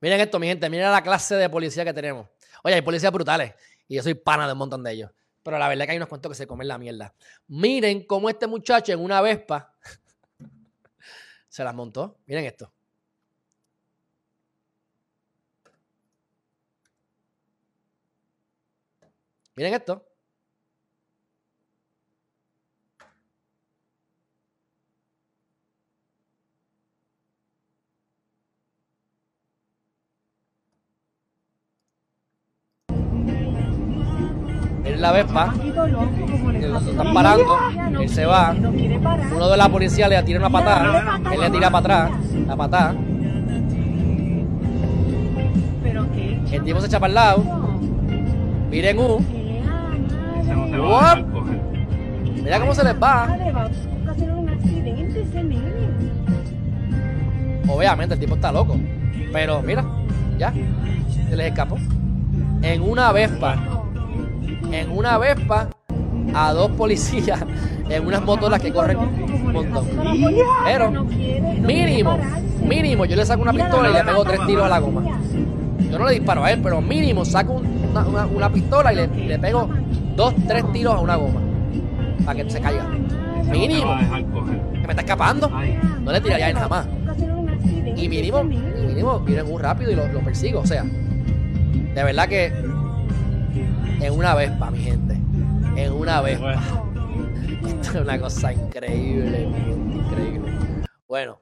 Miren esto, mi gente. Miren la clase de policía que tenemos. Oye, hay policías brutales. Y yo soy pana de un montón de ellos. Pero la verdad es que hay unos cuantos que se comen la mierda. Miren cómo este muchacho en una Vespa se las montó. Miren esto. Miren esto. Miren la Vespa. Lo están parando. Él se va. Uno de la policía le tira una patada. Él le tira para atrás. La patada. El tipo se echa para el lado. Miren U. What? Mira cómo se les va. Obviamente el tipo está loco. Pero mira, ya. Se les escapó. En una Vespa. En una Vespa. A dos policías. En unas motoras que corren un montón. Pero, mínimo, mínimo, yo le saco una pistola y le pego tres tiros a la goma. Yo no le disparo a él, pero mínimo saco una, una- pistola y le, le pego dos, tres tiros a una goma. Para que se caiga. Mínimo. Que me está escapando. No le tiraría a él jamás. Y mínimo, mínimo, viene muy rápido y lo, lo persigo. O sea, de verdad que en una Vespa, mi gente. En una Vespa. Esto es una cosa increíble, mi gente, increíble. Bueno.